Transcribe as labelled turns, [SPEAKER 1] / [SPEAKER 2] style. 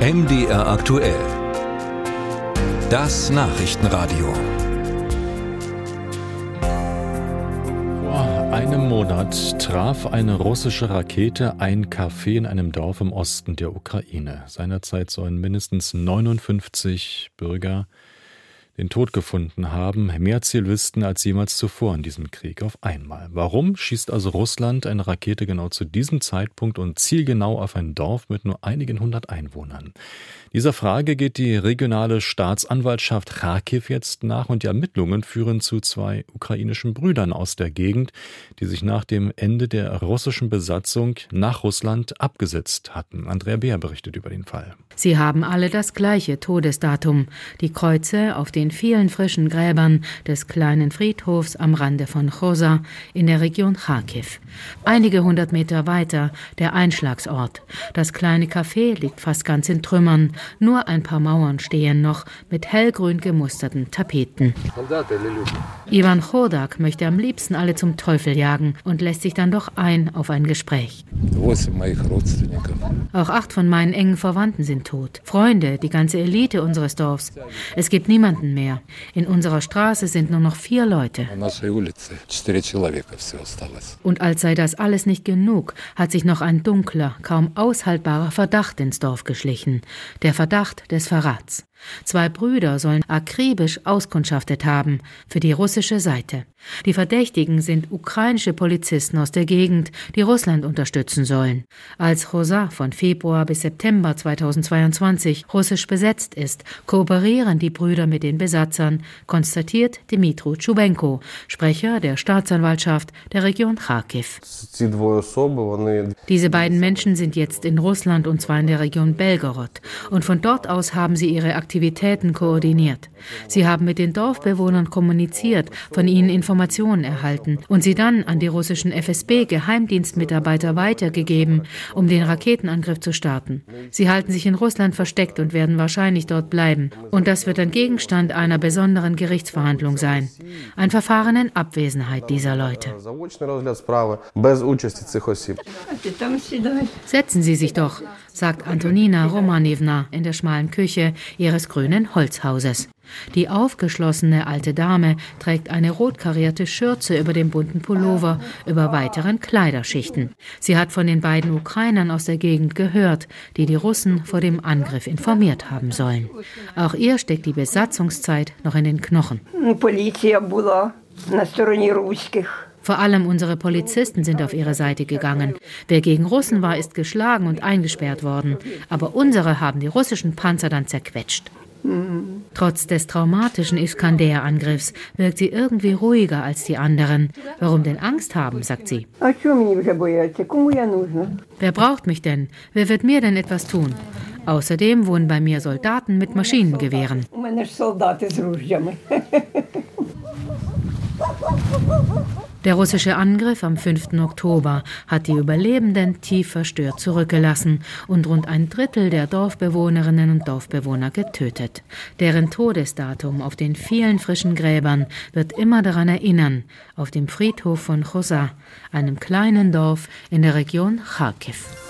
[SPEAKER 1] MDR aktuell. Das Nachrichtenradio.
[SPEAKER 2] Vor einem Monat traf eine russische Rakete ein Café in einem Dorf im Osten der Ukraine. Seinerzeit sollen mindestens 59 Bürger den Tod gefunden haben, mehr Zielisten als jemals zuvor in diesem Krieg auf einmal. Warum schießt also Russland eine Rakete genau zu diesem Zeitpunkt und zielgenau auf ein Dorf mit nur einigen hundert Einwohnern? Dieser Frage geht die regionale Staatsanwaltschaft Kharkiv jetzt nach und die Ermittlungen führen zu zwei ukrainischen Brüdern aus der Gegend, die sich nach dem Ende der russischen Besatzung nach Russland abgesetzt hatten. Andrea Beer berichtet über den Fall.
[SPEAKER 3] Sie haben alle das gleiche Todesdatum, die Kreuze auf den vielen frischen Gräbern des kleinen Friedhofs am Rande von Chosa in der Region Kharkiv. Einige hundert Meter weiter der Einschlagsort. Das kleine Café liegt fast ganz in Trümmern. Nur ein paar Mauern stehen noch mit hellgrün gemusterten Tapeten. Ivan Chodak möchte am liebsten alle zum Teufel jagen und lässt sich dann doch ein auf ein Gespräch. Auch acht von meinen engen Verwandten sind tot. Freunde, die ganze Elite unseres Dorfs. Es gibt niemanden mehr. In unserer Straße sind nur noch vier Leute. Und als sei das alles nicht genug, hat sich noch ein dunkler, kaum aushaltbarer Verdacht ins Dorf geschlichen. Der Verdacht des Verrats. Zwei Brüder sollen akribisch auskundschaftet haben für die russische Seite. Die Verdächtigen sind ukrainische Polizisten aus der Gegend, die Russland unterstützen sollen. Als Rosa von Februar bis September 2022 russisch besetzt ist, kooperieren die Brüder mit den Besatzern, konstatiert Dimitru Tschubenko, Sprecher der Staatsanwaltschaft der Region Kharkiv. Diese beiden Menschen sind jetzt in Russland und zwar in der Region Belgorod und von dort aus haben sie ihre Aktivitäten koordiniert. Sie haben mit den Dorfbewohnern kommuniziert, von ihnen Informationen erhalten und sie dann an die russischen FSB-Geheimdienstmitarbeiter weitergegeben, um den Raketenangriff zu starten. Sie halten sich in Russland versteckt und werden wahrscheinlich dort bleiben. Und das wird dann Gegenstand einer besonderen Gerichtsverhandlung sein. Ein Verfahren in Abwesenheit dieser Leute. Setzen Sie sich doch, sagt Antonina Romanevna in der schmalen Küche ihres grünen Holzhauses. Die aufgeschlossene alte Dame trägt eine rot karierte Schürze über dem bunten Pullover, über weiteren Kleiderschichten. Sie hat von den beiden Ukrainern aus der Gegend gehört, die die Russen vor dem Angriff informiert haben sollen. Auch ihr steckt die Besatzungszeit noch in den Knochen. Vor allem unsere Polizisten sind auf ihre Seite gegangen. Wer gegen Russen war, ist geschlagen und eingesperrt worden. Aber unsere haben die russischen Panzer dann zerquetscht. Trotz des traumatischen Iskander-Angriffs wirkt sie irgendwie ruhiger als die anderen. Warum denn Angst haben, sagt sie. Wer braucht mich denn? Wer wird mir denn etwas tun? Außerdem wohnen bei mir Soldaten mit Maschinengewehren. Der russische Angriff am 5. Oktober hat die Überlebenden tief verstört zurückgelassen und rund ein Drittel der Dorfbewohnerinnen und Dorfbewohner getötet. Deren Todesdatum auf den vielen frischen Gräbern wird immer daran erinnern, auf dem Friedhof von Chosa, einem kleinen Dorf in der Region Kharkiv.